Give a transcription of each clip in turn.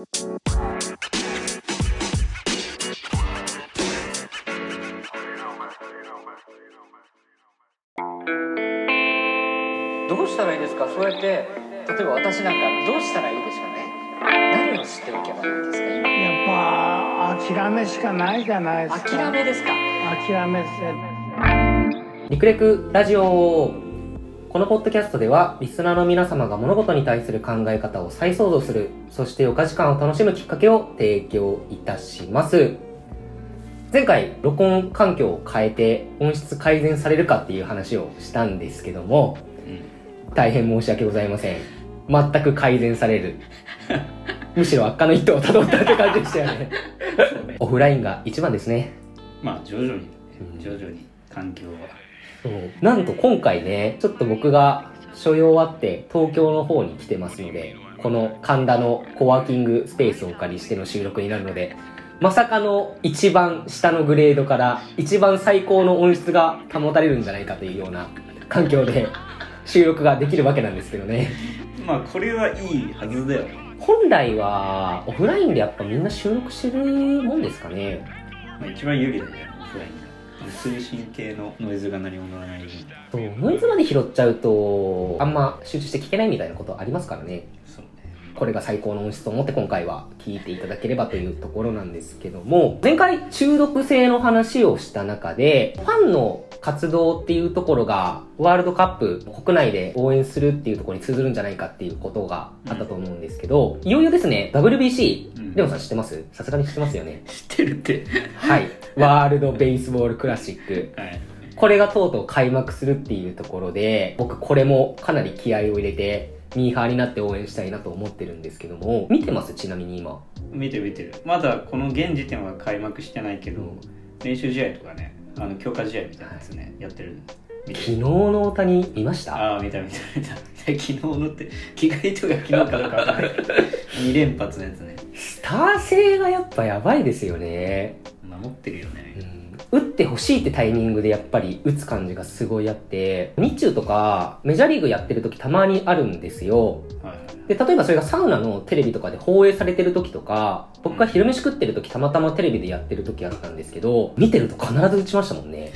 どうしたらいいですか？そうやって例えば私なんかどうしたらいいでしょうね？何を知っておけばいいんですか？今やっぱ諦めしかないじゃないですか。諦めですか？諦めせリクレクラジオこのポッドキャストではリスナーの皆様が物事に対する考え方を再創造するそしてお菓子感を楽しむきっかけを提供いたします。前回録音環境を変えて音質改善されるかっていう話をしたんですけども、大変申し訳ございません。全く改善される。むしろ悪化の一途をたどったって感じでしたよね。オフラインが一番ですね。まあ徐々にね。うん。徐々に環境は。そう。なんと今回ねちょっと僕が所用あって東京の方に来てますのでこの神田のコワーキングスペースをお借りしての収録になるのでまさかの一番下のグレードから一番最高の音質が保たれるんじゃないかというような 環境で 収録ができるわけなんですけどね。まあこれはいいはずだよ。本来はオフラインでやっぱみんな収録してるもんですかね。まあ、一番有利だよオフライン。が通信系のノイズが何も乗らないうノイズまで拾っちゃうとあんま集中して聞けないみたいなことありますからね。そうね。これが最高の音質と思って今回は聞いていただければというところなんですけども、前回中毒性の話をした中で、ファンの活動っていうところが、ワールドカップ国内で応援するっていうところに通ずるんじゃないかっていうことがあったと思うんですけど、いよいよですね、WBC、うん。レオンさん知ってます？さすがに知ってますよね。知ってるって。はい。ワールドベースボールクラシック。はい。これがとうとう開幕するっていうところで、僕これもかなり気合を入れて、ミーハーになって応援したいなと思ってるんですけども、見てます？ちなみに今。見てる見てる。まだこの現時点は開幕してないけど、うん。練習試合とかねあの強化試合みたいなやつね、やってる見てる昨日の大谷見ました？ああ見た見た見た。昨日のって着替えとか昨日かどうかわかんない。2連発のやつね。スター性がやっぱやばいですよね。守ってるよね、うん。打ってほしいってタイミングでやっぱり打つ感じがすごいあって、日中とかメジャーリーグやってる時たまにあるんですよ。はいはい。で、例えばそれがサウナのテレビとかで放映されてる時とか、僕が昼飯食ってる時たまたまテレビでやってる時あったんですけど、見てると必ず打ちましたもんね。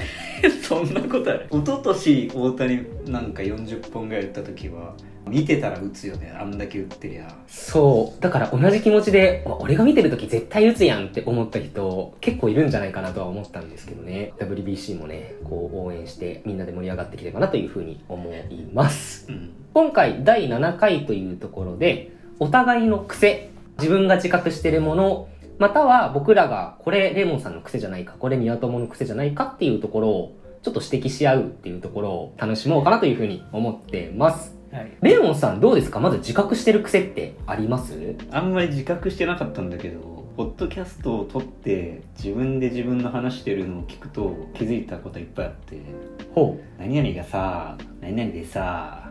そんなことある一昨年大谷なんか40本ぐらい打った時は見てたら打つよねあんだけ打ってりゃそう。だから同じ気持ちで、わ俺が見てる時絶対打つやんって思った人結構いるんじゃないかなとは思ったんですけどね。WBC もね、こう応援してみんなで盛り上がってきればなというふうに思います。うん今回第7回というところで、お互いの癖、自分が自覚しているもの、または僕らがこれレモンさんの癖じゃないか、これ宮友の癖じゃないかっていうところをちょっと指摘し合うっていうところを楽しもうかなというふうに思ってます。はいレモンさんどうですか？まず自覚してる癖ってあります？あんまり自覚してなかったんだけどポッドキャストを撮って自分で自分の話してるのを聞くと気づいたこといっぱいあってほ何々がさ何々でさ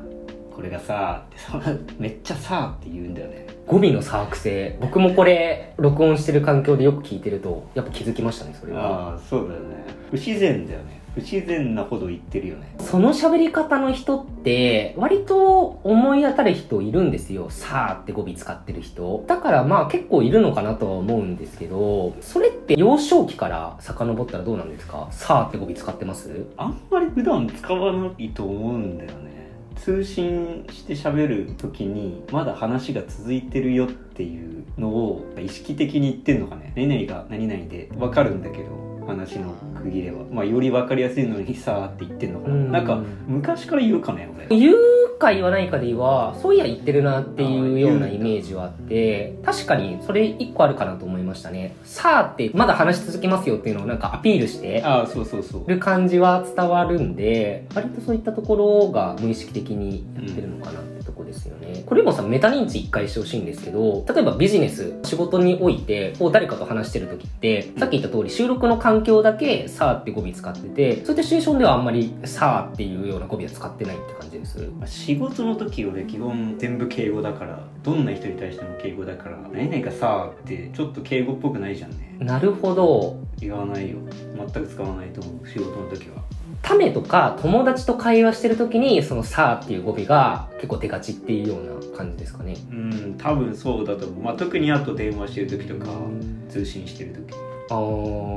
これがさってそんなめっちゃさって言うんだよねう。語尾のサーク性。僕もこれ、録音してる環境でよく聞いてると、やっぱ気づきましたね、それは。ああそうだよね不自然だよね不自然なほど言ってるよねその喋り方の人って、割と思い当たる人いるんですよ。さーって語尾使ってる人。だからまあ結構いるのかなとは思うんですけど、それって幼少期から遡ったらどうなんですか？さーって語尾使ってます？あんまり普段使わないと思うんだよね通信して喋る時にまだ話が続いてるよっていうのを意識的に言ってんのかね。何々が何々でわかるんだけど。話の区切れは。まあより分かりやすいのにさーって言ってんのかな。うん。なんか昔から言うかね俺。言うか言わないかでは、そういや言ってるなっていうようなイメージはあって、確かにそれ一個あるかなと思いましたね。さーってまだ話し続けますよっていうのをなんかアピールして、ああそうそうそう。る感じは伝わるんで、割とそういったところが無意識的にやってるのかな。ってとこですよね。これもさ、メタ認知一回してほしいんですけど、例えばビジネス、仕事において、こう誰かと話してる時って、さっき言った通り収録の環境だけ、さーって語尾使ってて、そういったシチュエーションではあんまりさーっていうような語尾は使ってないって感じです。まあ仕事の時俺基本全部敬語だからどんな人に対しても敬語だから何々がさってちょっと敬語っぽくないじゃんねなるほど。言わないよ全く使わないと思う仕事の時はためとか友達と会話してる時にそのさあっていう語尾が結構出がちっていうような感じですかね。うん多分そうだと思う、まあ、特にあと電話してる時とか通信してる時。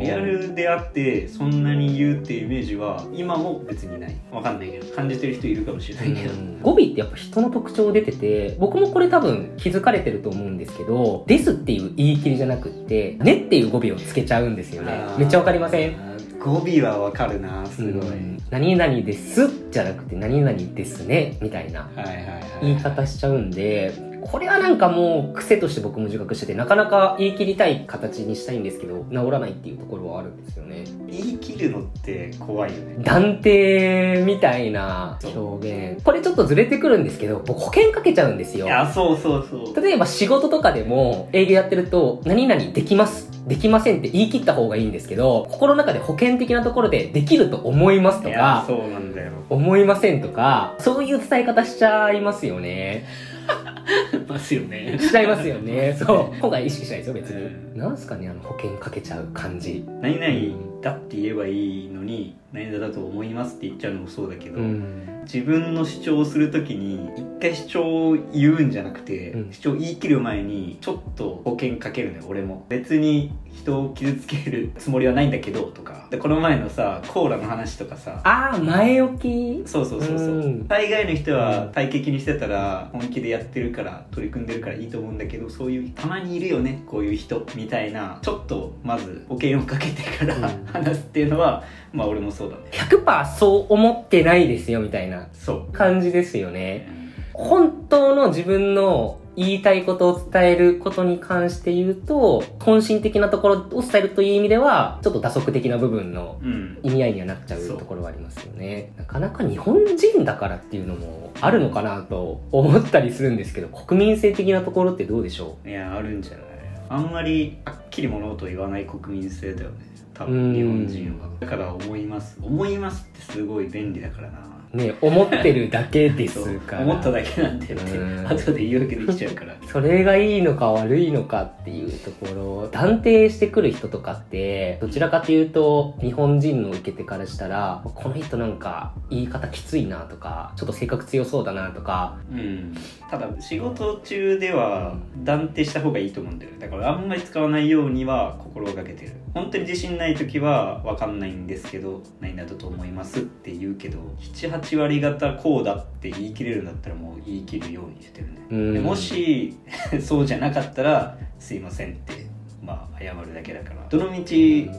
リアルであってそんなに言うっていうイメージは今も別にない。わかんないけど感じてる人いるかもしれないけど、うん。語尾ってやっぱ人の特徴出てて僕もこれ多分気づかれてると思うんですけど「です」っていう言い切りじゃなくって「ね」っていう語尾をつけちゃうんですよね。めっちゃわかりません？語尾はわかるなすごい、うん。何々です。じゃなくて何々ですね。みたいな。はいはいはい言い方しちゃうんでこれはなんかもう癖として僕も自覚しててなかなか言い切りたい形にしたいんですけど治らないっていうところはあるんですよね。言い切るのって怖いよね。断定みたいな表現。これちょっとずれてくるんですけど僕保険かけちゃうんですよ。いやそうそうそう。例えば仕事とかでも営業やってると何々できますできませんって言い切った方がいいんですけど心の中で保険的なところでできると思いますとかそうなんだよ。思いませんとかそういう伝え方しちゃいますよね ますよね。しちゃいますよね。そう。今回意識しないですよ別うになんすかねあの保険かけちゃう感じ。何々だって言えばいいのに何々だと思いますって言っちゃうのもそうだけど、うん。自分の主張をするときに一回主張を言うんじゃなくて、うん。主張を言い切る前にちょっと保険かけるのよ俺も。別に人を傷つけるつもりはないんだけどとか。でこの前のさコーラの話とかさ。ああ前置き？そうそうそうそう。うん。大概の人は体系にしてたら本気でやってるから取り組んでるからいいと思うんだけどそういうたまにいるよねこういう人みたいなちょっとまず保険をかけてから、うん話すっていうのはまあ俺もそうだね。100%そう思ってないですよみたいなそう。感じですよね。本当の自分の言いたいことを伝えることに関して言うと、本心的なところを伝えるという意味では、ちょっと打足的な部分のうん。意味合いにはなっちゃうところはありますよね。なかなか日本人だからっていうのもあるのかなと思ったりするんですけど、国民性的なところってどうでしょいやあるんじゃない？あんまりはっきり物事を言わない国民性だよね多分日本人は。だから思います。思いますってすごい便利だからな。ね、思ってるだけですから。思っただけなんてってうん。後で言い訳できちゃうから。それがいいのか悪いのかっていうところを断定してくる人とかってどちらかというと日本人の受け手からしたらこの人なんか言い方きついなとかちょっと性格強そうだなとか。うん。ただ仕事中では断定した方がいいと思うんだよね。だからあんまり使わないようには心がけてる。本当に自信ない時は分かんないんですけど何だと思いますって言うけど78割方こうだって言い切れるんだったらもう言い切るようにしてるね。うん。でもし そうじゃなかったらすいませんってまあ謝るだけだから。どの道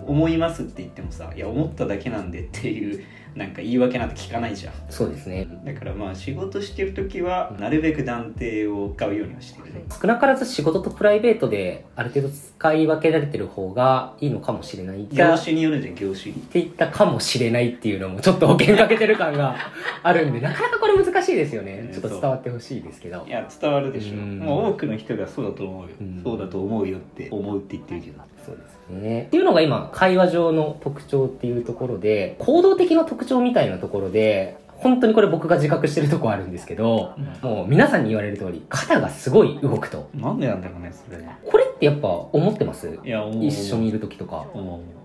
思いますって言ってもさいや思っただけなんでっていうなんか言い訳なんて聞かないじゃん。そうですね。だからまあ仕事してる時はなるべく断定を使うようにはしてる。ね少なからず仕事とプライベートである程度使い分けられてる方がいいのかもしれない業種によるじゃん業種にって言ったかもしれないっていうのもちょっと保険かけてる感が あるんで なかなかこれ難しいですよね。うんちょっと伝わってほしいですけど。いや伝わるでしょ。うん。もう多くの人がそうだと思うよ。うん。そうだと思うよって思うって言ってるけどそうですね。っていうのが今、会話上の特徴っていうところで、行動的な特徴みたいなところで、本当にこれ僕が自覚してるとこあるんですけど、もう皆さんに言われる通り、肩がすごい動くと。なんでなんだろうねそれこれってやっぱ思ってます？いや一緒にいる時とか。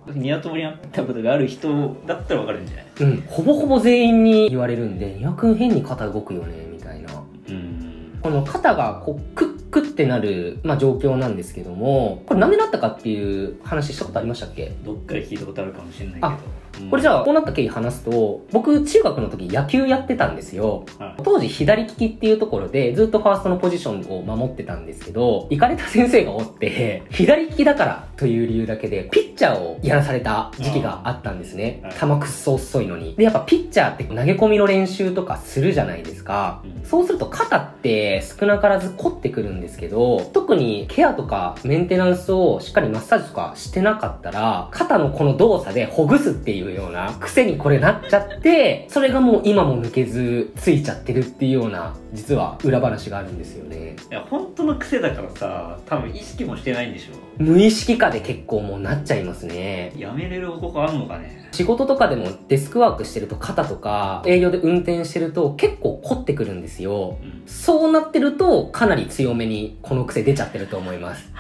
ニワトモリに会ったことがある人だったら分かるんじゃない？うん。ほぼほぼ全員に言われるんで、ニワ君変に肩動くよね、みたいな。うんこの肩がこうクックってなる、まあ、状況なんですけども、これなんでなったかっていう話したことありましたっけ？どっかで聞いたことあるかもしれないけあどうんこれじゃあ、こうなった経緯話すと、僕、中学の時野球やってたんですよ。はい当時、左利きっていうところで、ずっとファーストのポジションを守ってたんですけど、行かれた先生がおって、左利きだからという理由だけで、ピッチャーをやらされた時期があったんですねはい。球くっそ遅いのに。で、やっぱピッチャーって投げ込みの練習とかするじゃないですか。うんそうすると肩って少なからず凝ってくるんですけど、特にケアとかメンテナンスをしっかりマッサージとかしてなかったら、肩のこの動作でほぐすっていうような癖にこれなっちゃって、それがもう今も抜けずついちゃってるっていうような、実は裏話があるんですよね。いや本当の癖だからさ多分意識もしてないんでしょ無意識化で結構もうなっちゃいますね。やめれる方法あんのかね仕事とかでもデスクワークしてると肩とか営業で運転してると結構凝ってくるんですよ。うんそうなってるとかなり強めにこの癖出ちゃってると思います。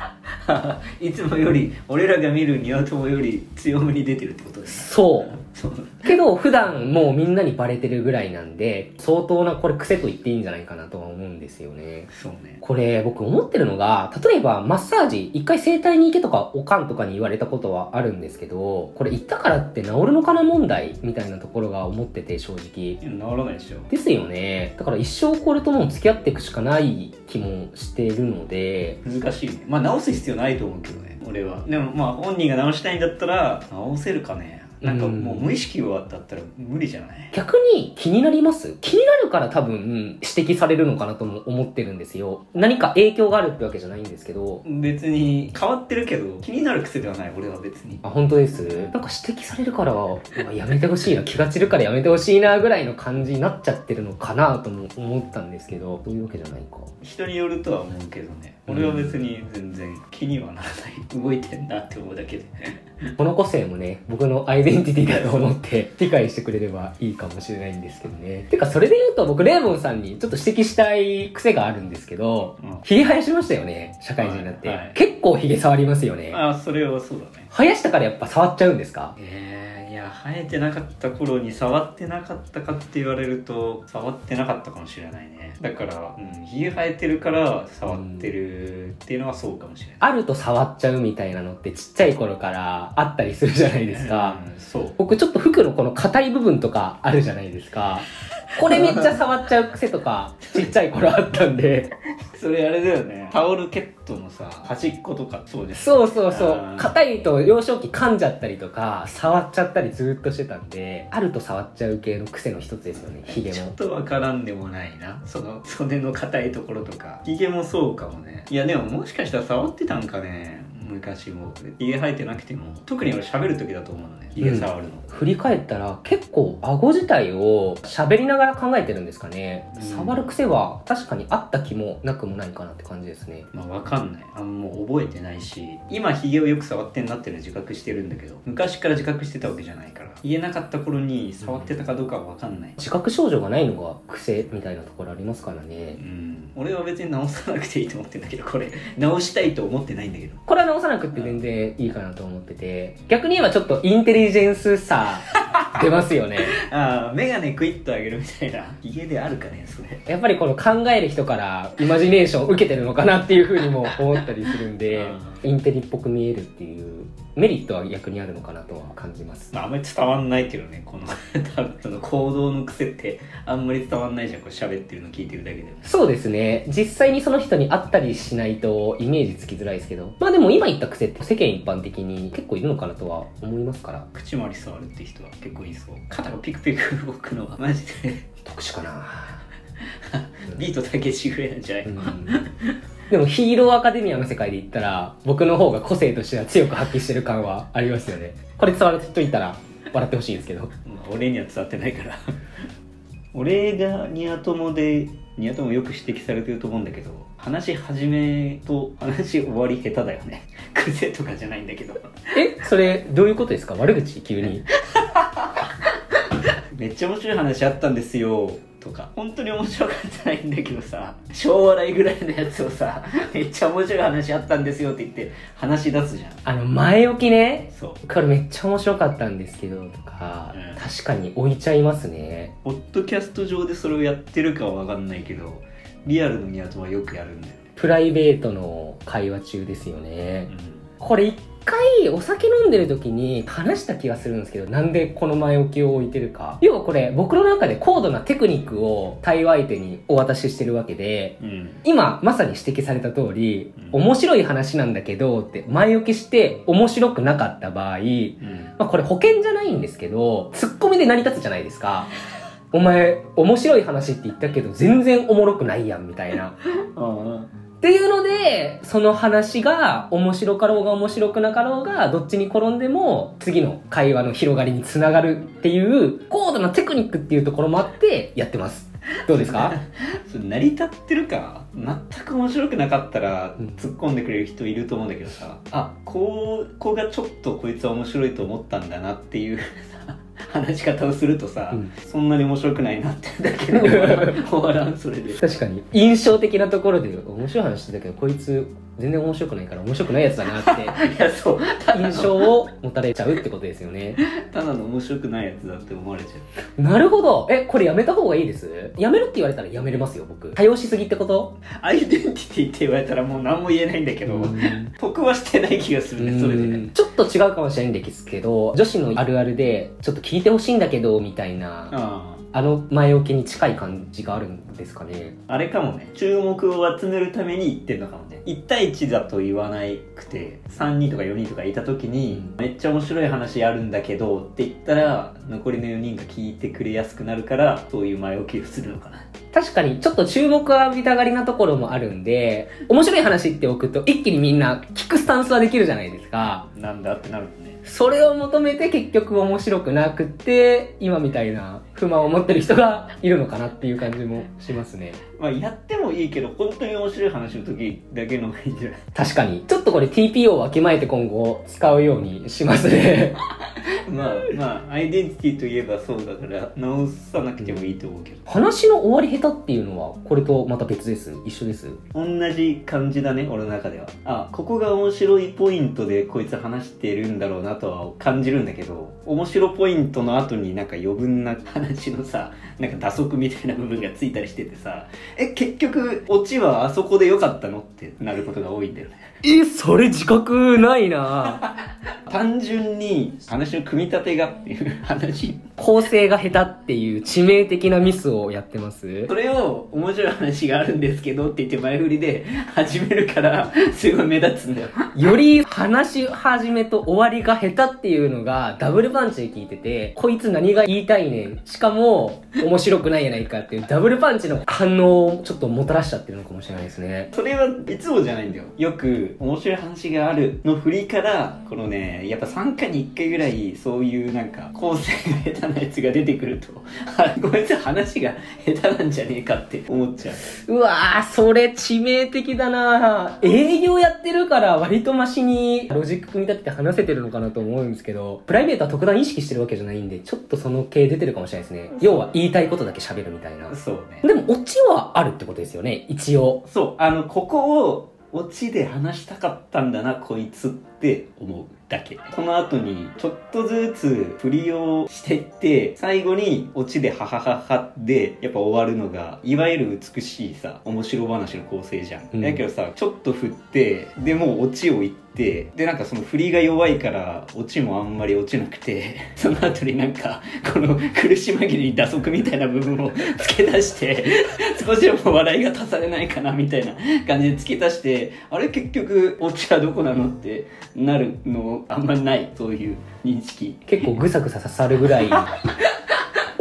いつもより俺らが見るニワトモより強めに出てるってことですそう。けど普段もうみんなにバレてるぐらいなんで相当なこれ癖と言っていいんじゃないかなとは思うんですよね。そうね。これ僕思ってるのが例えばマッサージ一回整体に行けとかおかんとかに言われたことはあるんですけどこれ行ったからって治るのかな問題みたいなところが思ってて正直。治らないでしょ。ですよね。だから一生これともう付き合っていくしかない気もしてるので。難しいね。まあ直す必要ないと思うけどね俺は。でもまあ本人が直したいんだったら直せるかね。なんかもう無意識はだったら無理じゃない？逆に気になります？気になるから多分指摘されるのかなとも思ってるんですよ。何か影響があるってわけじゃないんですけど。別に変わってるけど気になる癖ではない俺は別に。あ本当です？なんか指摘されるからやめてほしいな。気が散るからやめてほしいなぐらいの感じになっちゃってるのかなとも思ったんですけど。そういうわけじゃないか。人によるとは思うけどね俺は別に全然気にはならない。動いてんなって思うだけで。この個性もね僕のアイデンティティだと思って 理解してくれればいいかもしれないんですけどね。てかそれで言うと僕レーモンさんにちょっと指摘したい癖があるんですけどうん。ヒゲ生やしましたよね社会人になって、はいはい。結構ヒゲ触りますよね。ああそれはそうだね。生やしたからやっぱ触っちゃうんですか？えー、いや生えてなかった頃に触ってなかったかって言われると触ってなかったかもしれないね。だからうんひげ生えてるから触ってるっていうのはそうかもしれない。あると触っちゃうみたいなのってちっちゃい頃からあったりするじゃないですか、うんそう。僕ちょっと服のこの硬い部分とかあるじゃないですか。これめっちゃ触っちゃう癖とかちっちゃい頃あったんでそれあれだよね。タオルケットのさ端っことかそうです。そうそうそう。硬いと幼少期噛んじゃったりとか触っちゃったりずっとしてたんであると触っちゃう系の癖の一つですよねヒゲも。ちょっとわからんでもないな。その袖の硬いところとか。ひげもそうかもね。いやでももしかしたら触ってたんかね昔もひげ生えてなくても特に俺喋る時だと思うのねひげ触るの、振り返ったら結構顎自体を喋りながら考えてるんですかね、うん触る癖は確かにあった気もなくもないかなって感じですね。まあわかんない。あんまもう覚えてないし今ひげをよく触ってんなっていうのは自覚してるんだけど昔から自覚してたわけじゃないから言えなかった頃に触ってたかどうかはわかんない。自覚症状がないのが癖みたいなところありますからね。うん。俺は別に直さなくていいと思ってんだけどこれ。直したいと思ってないんだけど。これは直さなくて全然いいかなと思ってて。逆に言えばちょっとインテリジェンスさ出ますよね。ああ眼鏡クイッと上げるみたいな。ひげであるかねそれ。やっぱりこの考える人からイマジネーションを受けてるのかなっていうふうにも思ったりするんでインテリっぽく見えるっていうメリットは逆にあるのかなとは感じます。まあ、あんまり伝わんないけどねこの その行動の癖ってあんまり伝わんないじゃんこれ喋ってるの聞いてるだけで。もそうですね。実際にその人に会ったりしないとイメージつきづらいですけど。まあでも今言った癖って世間一般的に結構いるのかなとは思いますから。口周り触るって人は結構いそう。肩がピクピク動くのはマジで。特殊かな。ビートたけしぐらいなんじゃない、うんでもヒーローアカデミアの世界で言ったら僕の方が個性としては強く発揮してる感はありますよね。これ伝わる人いたら笑ってほしいんですけど。まあ俺には伝わってないから。俺がニア友でニア友よく指摘されてると思うんだけど話し始めと話し終わり下手だよね。癖とかじゃないんだけど。え？それどういうことですか？悪口？急に。めっちゃ面白い話あったんですよとか。本当に面白かったないんだけどさ小笑いぐらいのやつをさ めっちゃ面白い話あったんですよって言って話し出すじゃん。あの前置きねそう。これめっちゃ面白かったんですけどとか、うん。確かに置いちゃいますね。ポッドキャスト上でそれをやってるかは分かんないけどリアルのニア友はよくやるんだよね。プライベートの会話中ですよね、うん。これ一回お酒飲んでる時に話した気がするんですけどなんでこの前置きを置いてるか。要はこれ僕の中で高度なテクニックを対話相手にお渡ししてるわけでうん。今まさに指摘された通り、うん。面白い話なんだけどって前置きして面白くなかった場合、うん。まあ、これ保険じゃないんですけどツッコミで成り立つじゃないですか。お前面白い話って言ったけど全然おもろくないやんみたいな。あっていうので、その話が面白かろうが面白くなかろうが、どっちに転んでも次の会話の広がりにつながるっていう高度なテクニックっていうところもあってやってます。どうですか？成り立ってるか全く面白くなかったらうん。突っ込んでくれる人いると思うんだけどさ、あこうこうがちょっとこいつは面白いと思ったんだなっていう。さ話し方をするとさ、うん。そんなに面白くないなってだけで終わらんそれで。確かに印象的なところで面白い話してたけど、こいつ全然面白くないから面白くないやつだなって。いやそう。印象を持たれちゃうってことですよね。ただの面白くないやつだって思われちゃう。なるほど。えこれやめた方がいいです？やめるって言われたらやめれますよ僕。多用しすぎってこと？アイデンティティって言われたらもう何も言えないんだけど得はしてない気がするねそれで。うんちょっと違うかもしれないんですけど女子のあるあるでちょっと聞いてほしいんだけどみたいなああの前置きに近い感じがあるんですかね。ああれかもね。注目を集めるために言ってんのかもね。1対1だと言わなくて3人とか4人とかいた時に、めっちゃ面白い話あるんだけどって言ったら残りの4人が聞いてくれやすくなるからそういう前置きをするのかな。確かにちょっと注目を浴びたがりなところもあるんで面白い話っておくと一気にみんな聞くスタンスはできるじゃないですか。なんだってなるもんね。それを求めて結局面白くなくって今みたいな不満を持ってる人がいるのかなっていう感じもしますね。まあやってもいいけど本当に面白い話の時だけの方がいいんじゃない？確かに。ちょっとこれ TPO をわきまえて今後使うようにしますね。まあまあアイデンティティといえばそうだから直さなくてもいいと思うけど。話の終わり下手っていうのはこれとまた別です？一緒です？同じ感じだね俺の中では。あここが面白いポイントでこいつ話してるんだろうなとは感じるんだけど面白ポイントの後になんか余分な話のさなんか打足みたいな部分がついたりしててさえ結局オチはあそこで良かったの？ってなることが多いんだよね。えそれ自覚ないな。単純に話の組み立てがっていう話構成が下手っていう致命的なミスをやってます？それを面白い話があるんですけどって言って前振りで始めるからすごい目立つんだよより話し始めと終わりが下手っていうのがダブルパンチで聞いてて、こいつ何が言いたいねん。しかも面白くないやないかっていうダブルパンチの反応をちょっともたらしちゃってるのかもしれないですね。それはいつもじゃないんだよよく面白い話があるの振りからこのねやっぱ3回に1回ぐらいそういうなんか構成が下手なやつが出てくると。あこいつ話が下手なんじゃねえかって。思っちゃう。うわー、それ致命的だな。営業やってるから割とマシに。ロジック組み立てて話せてるのかなと思うんですけど、プライベートは特段意識してるわけじゃないんで、ちょっとその系出てるかもしれないですね。要は言いたいことだけ喋るみたいな。そうね。でもオチはあるってことですよね、一応。そうあのここをオチで話したかったんだなこいつって思うだけ。その後にちょっとずつ振りをしていって最後にオチでハハハハでやっぱ終わるのがいわゆる美しいさ面白話の構成じゃん、うん。だけどさちょっと振ってでもうオチを言ってでなんかその振りが弱いからオチもあんまり落ちなくて その後になんかこの苦し紛れに打足みたいな部分を付け出して 少しでも笑いが足されないかなみたいな感じで付け足してあれ結局オチはどこなのってなるのあんまないそういう認識。結構ぐさぐさ刺さるぐらい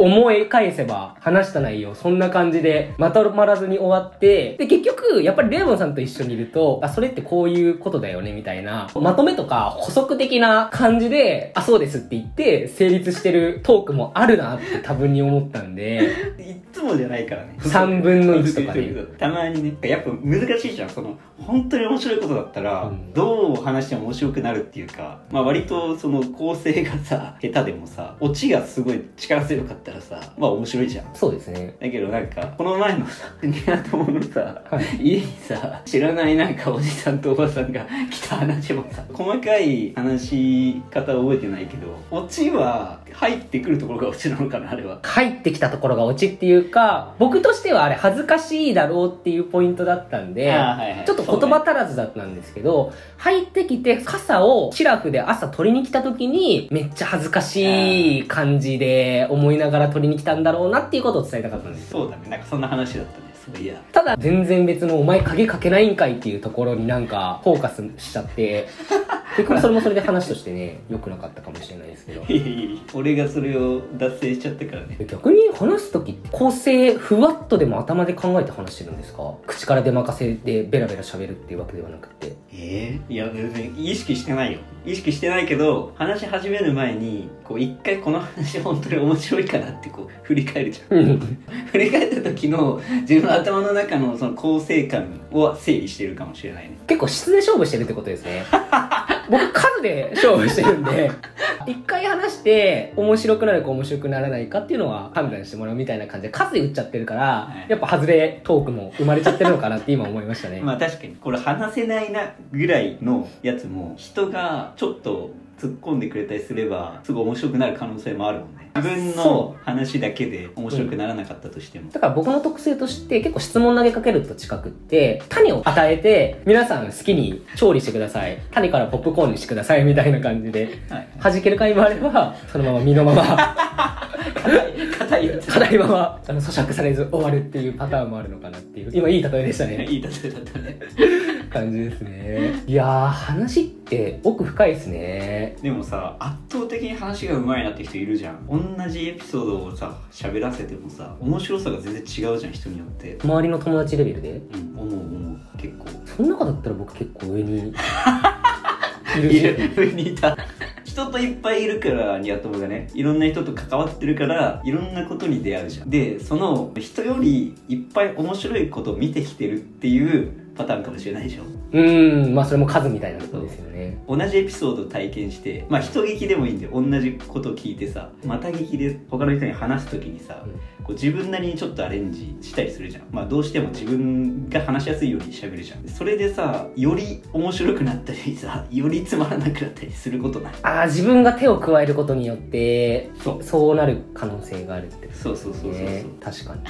思い返せば話した内容そんな感じでまとまらずに終わってで結局やっぱりレイモンさんと一緒にいるとあそれってこういうことだよねみたいなまとめとか補足的な感じであそうですって言って成立してるトークもあるなって多分に思ったんで。いっつもじゃないからね。3分の1とかねたまにねやっぱ難しいじゃん。その本当に面白いことだったら、うん。どう話しても面白くなるっていうか、まあ、割とその構成がさ下手でもさオチがすごい力強かったらさまあ面白いじゃん。そうですね。だけどなんかこの前のさニア友のさ、はい。家にさ知らないなんかおじさんとおばさんが来た話もさ細かい話し方覚えてないけどオチは入ってくるところがオチなのかなあれは。入ってきたところがオチっていうか僕としてはあれ恥ずかしいだろうっていうポイントだったんで、はいはい。ちょっと言葉足らずだったんですけど、入ってきて傘をシラフで朝取りに来た時にめっちゃ恥ずかしい感じで思いながら取りに来たんだろうなっていうことを伝えたかったんです。よ。そうだね。なんかそんな話だったね。いやただ全然別のお前鍵かけないんかいっていうところになんかフォーカスしちゃって、結局それもそれで話としてね、良くなかったかもしれないですけど。いやいや俺がそれを脱線しちゃったからね。逆に話す時構成ふわっとでも頭で考えて話してるんですか？口から出任せでベラベラ喋るっていうわけではなくて。ええいや全然意識してないよ。意識してないけど話し始める前にこう一回この話本当に面白いかなってこう振り返るじゃん。振り返った時の自分の頭の中のその構成感を整理してるかもしれないね。結構質で勝負してるってことですね僕数で勝負してるんで一回話して、面白くなるか面白くならないかっていうのは判断してもらうみたいな感じで、数で打っちゃってるから、はいやっぱ外れトークも生まれちゃってるのかなって今思いましたね。まあ確かにこれ話せないなぐらいのやつも人がちょっと突っ込んでくれたりすればすごい面白くなる可能性もあるもんね自分その話だけで面白くならなかったとしても、だから僕の特性として結構質問投げかけると近くって、種を与えて、皆さん好きに調理してください。種からポップコーンにしてくださいみたいな感じで、はい弾ける回もあれば、そのまま身のまま、硬いやつ課題まま、あの、咀嚼されず終わるっていうパターンもあるのかなっていう。今いい例えでしたね。いい例えだったね感じですね。いやー、話って奥深いですね。でもさ圧倒的に話が上手いなって人いるじゃん。同じエピソードをさ喋らせてもさ面白さが全然違うじゃん人によって。周りの友達レベルで？うん思う思う結構。その中だったら僕結構上に いるいし。る上にいた。人といっぱいいるからニワトモがね。いろんな人と関わってるからいろんなことに出会うじゃん。でその人よりいっぱい面白いことを見てきてるっていうパターンかもしれないでしょ。うーん、まあそれも数みたいなことですよね。同じエピソードを体験してまあ人劇でもいいんで同じことを聞いてさまた劇で他の人に話す時にさ、こう自分なりにちょっとアレンジしたりするじゃん。まあどうしても自分が話しやすいようにしゃべるじゃん。それでさより面白くなったりさよりつまらなくなったりすることない？ああ、自分が手を加えることによって、そう。そうなる可能性があるってこそうそうそうそうそう。確かに。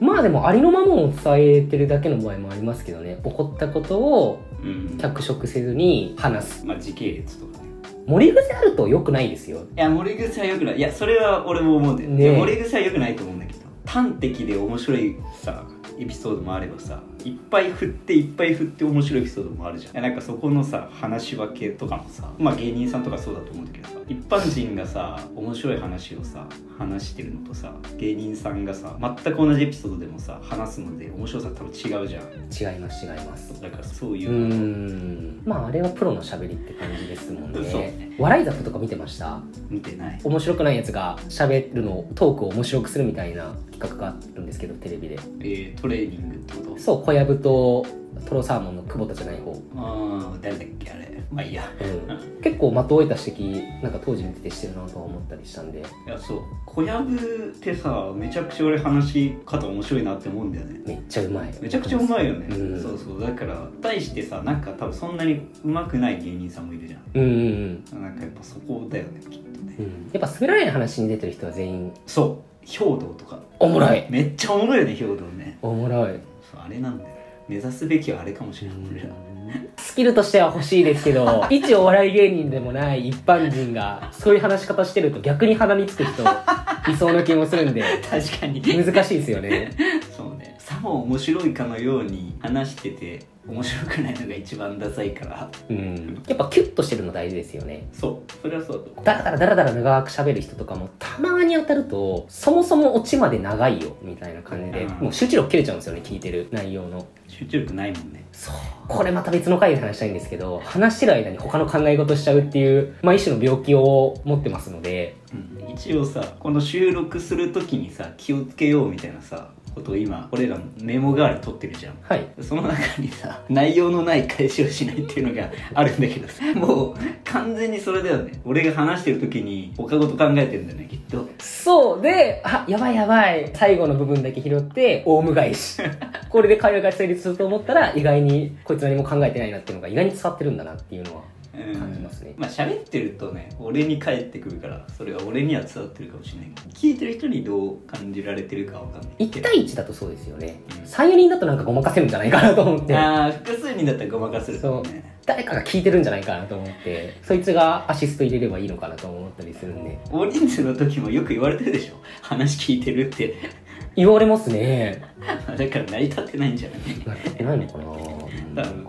まあでもありのままを伝えてるだけの場合もありますけどね。起こったことをうん脚色せずに話す。まあ時系列とかね盛り癖あると良くないですよ。いや盛り癖はよくないいやそれは俺も思うんだよ、ね盛り癖はよくないと思うんだけど端的で面白いさエピソードもあればさいっぱい振っていっぱい振って面白いエピソードもあるじゃんいやなんかそこのさ話し分けとかもさまあ芸人さんとかそうだと思うんだけどさ一般人がさ面白い話をさ話してるのとさ芸人さんがさ全く同じエピソードでもさ話すので面白さ多分違うじゃん。違います、違います。だからそういう。う、ーん。まああれはプロの喋りって感じですもんそう。ねね。笑いザップとか見てました？見てない。面白くないやつが喋るのをトークを面白くするみたいな企画があるんですけどテレビで。えー、トレーニングってこと？そう小籔とトロサーモンの久保田じゃない方、ああ誰だっけあれ。まあいいや。うん、結構的を得た指摘なんか当時見ててしてるなとは思ったりしたんで。いやそう。小籔ってさめちゃくちゃ俺話し方面白いなって思うんだよね。めっちゃうまい。めちゃくちゃうまいよね、うん。そうそう。だから対してさなんか多分そんなにうまくない芸人さんもいるじゃうんうんん。なんかやっぱそこだよねきっとね。うん、うん、やっぱ滑らない話に出てる人は全員。そう。兵道とか。おもろい。めっちゃおもろいよね兵道ね。おもろい。そうあれなんだよ目指すべきはあれかもしれない。スキルとしては欲しいですけど 一お笑い芸人でもない一般人がそういう話し方してると逆に鼻につく人いそうな気もするんで確かに。難しいですよね。そうね。さも面白いかのように話してて面白くないのが一番ダサいから。うん。やっぱキュッとしてるの大事ですよね。そう。それはそうだだらだらだらだら長く喋る人とかもたまに当たるとそもそもオチまで長いよみたいな感じでうん。もう集中力切れちゃうんですよね聞いてる内容の。集中力ないもんね。そう。これまた別の回で話したいんですけど話してる間に他の考え事しちゃうっていう、まあ、一種の病気を持ってますので。うん。一応さこの収録する時にさ気をつけようみたいなさことを今俺らもメモ代わりに取ってるじゃん。はい。その中にさ内容のない返しをしないっていうのがあるんだけどさ もう完全にそれだよね。俺が話してる時に他事考えてるんだよねきっと。そうであやばいやばい。最後の部分だけ拾ってオウム返し。これで会話が成立すると思ったら意外にこいつ何も考えてないなっていうのが意外に伝わってるんだなっていうのは。うん感じますね。まあ喋ってるとね俺に返ってくるからそれは俺には伝わってるかもしれない。けど聞いてる人にどう感じられてるかわかんない。1対1だとそうですよね。うん。34人だとなんかごまかせるんじゃないかなと思って。ああ複数人だったらごまかせるかもね。誰かが聞いてるんじゃないかなと思って。そいつがアシスト入れればいいのかなと思ったりするんで。大人数の時もよく言われてるでしょ。話聞いてるって。言われますね。だから成り立ってないんじゃない？なってないのかな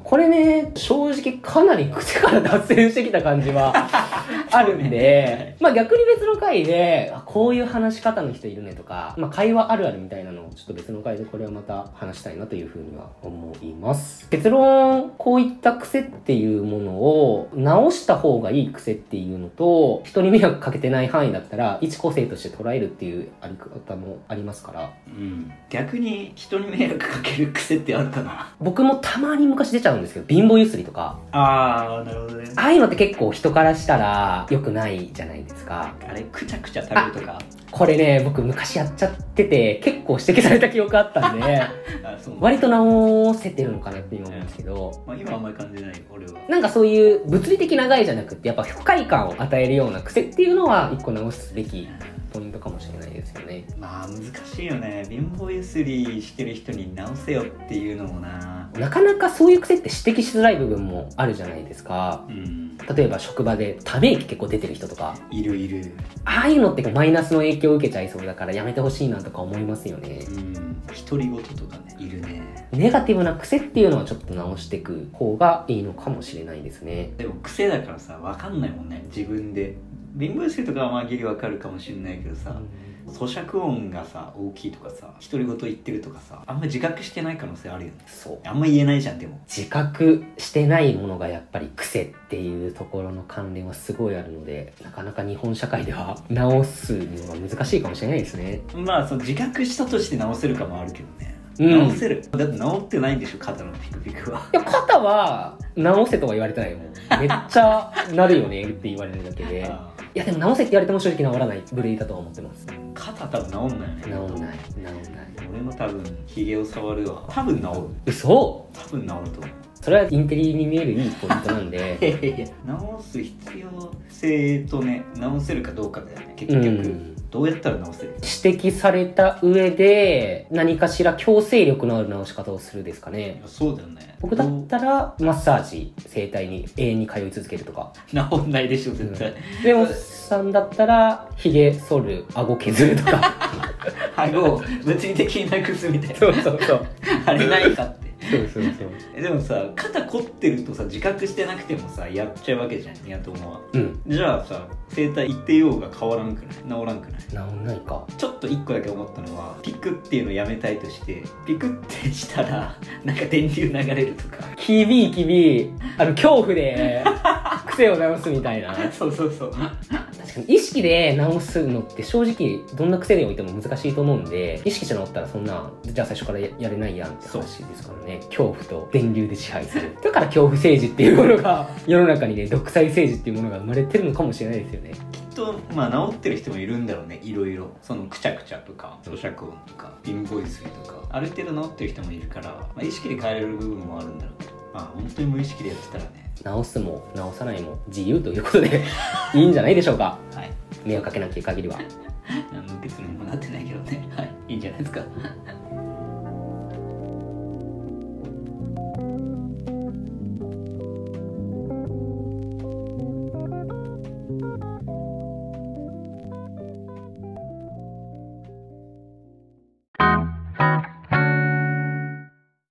これね正直かなり癖から脱線してきた感じは あるんで、まあ逆に別の回であこういう話し方の人いるねとか、まあ、会話あるあるみたいなのをちょっと別の回でこれはまた話したいなというふうには思います。結論こういった癖っていうものを直した方がいい癖っていうのと人に迷惑かけてない範囲だったら一個性として捉えるっていうあり方もありますから。うん。逆に人に迷惑かける癖ってあるかな。僕もたまに昔出ちゃうんですけど貧乏ゆすりとか。ああなるほどね。ああいうのって結構人からしたら、が良くないじゃないですか。あれくちゃくちゃ食べるとか。これね僕昔やっちゃってて結構指摘された記憶あったんで。割と直せてるのかなって今思うんですけど。まあ、今あんまり感じない俺は。なんかそういう物理的な害じゃなくてやっぱ不快感を与えるような癖っていうのは一個直すべきポイントかもしれないですよね。まあ難しいよね。貧乏ゆすりしてる人に直せよっていうのもななかなかそういう癖って指摘しづらい部分もあるじゃないですか。うん。例えば職場でため息結構出てる人とか。いるいる。ああいうのってマイナスの影響を受けちゃいそうだからやめてほしいなとか思いますよね。うん。独り言とかねいるね。ネガティブな癖っていうのはちょっと直していく方がいいのかもしれないですね。でも癖だからさ分かんないもんね。自分で。貧乏ゆすりとかはまあギリ分かるかもしれないけどさ咀嚼音がさ大きいとかさ独り言言ってるとかさあんま自覚してない可能性あるよね。そう。あんま言えないじゃんでも。自覚してないものがやっぱり癖っていうところの関連はすごいあるのでなかなか日本社会では 直すのが難しいかもしれないですね。まあその自覚したとして直せるかもあるけどね、うん。直せる。だって直ってないんでしょ肩のピクピクは。いや肩は直せとは言われてないよもうめっちゃなるよねって言われるだけで。いあ。やでも直せって言われても正直治らない部類だとは思ってます。ー肩多分治んないよね治んない治んない。俺も多分ヒゲを触るわ。多分治る。嘘？多分治ると思う。それはインテリに見えるいいポイントなんで。いやいやいや直す必要性とね直せるかどうかだよね結う局、んどうやったら直せる指摘された上で何かしら強制力のある直し方をするですかね。そうだよね。僕だったらマッサージ整体に永遠に通い続けるとか。治んないでしょ絶対、でもさんだったらひげ剃る顎削るとか。顎を物理的になくすみたいな。そうそうそう。あれないかってそうそうそう。えでもさ肩凝ってるとさ自覚してなくてもさやっちゃうわけじゃんニヤ友は。うん。じゃあさ整体行ってようが変わらんくない？治らんくない？治んないか。ちょっと一個だけ思ったのはピクっていうのをやめたいとしてピクってしたらなんか電流流れるとか。キビキビあの恐怖で癖を直すみたいな。そうそうそう。確かに意識で直すのって正直どんな癖においても難しいと思うんで意識して直ったらそんなじゃあ最初からややれないやんって話ですからね恐怖と電流で支配する。だから恐怖政治っていうものが 世の中にね独裁政治っていうものが生まれてるのかもしれないですよね。きっとまあ治ってる人もいるんだろうね。いろいろ。そのくちゃくちゃとか咀嚼音とか貧乏ゆすりとか。ある程度治ってる人もいるから、まあ、意識で変えれる部分もあるんだろうけど。まあ本当に無意識でやってたらね。直すも直さないも自由ということで いいんじゃないでしょうか。はい。迷惑かけなきゃ限りは。何の結論にもなってないけどね。はい。いいんじゃないですか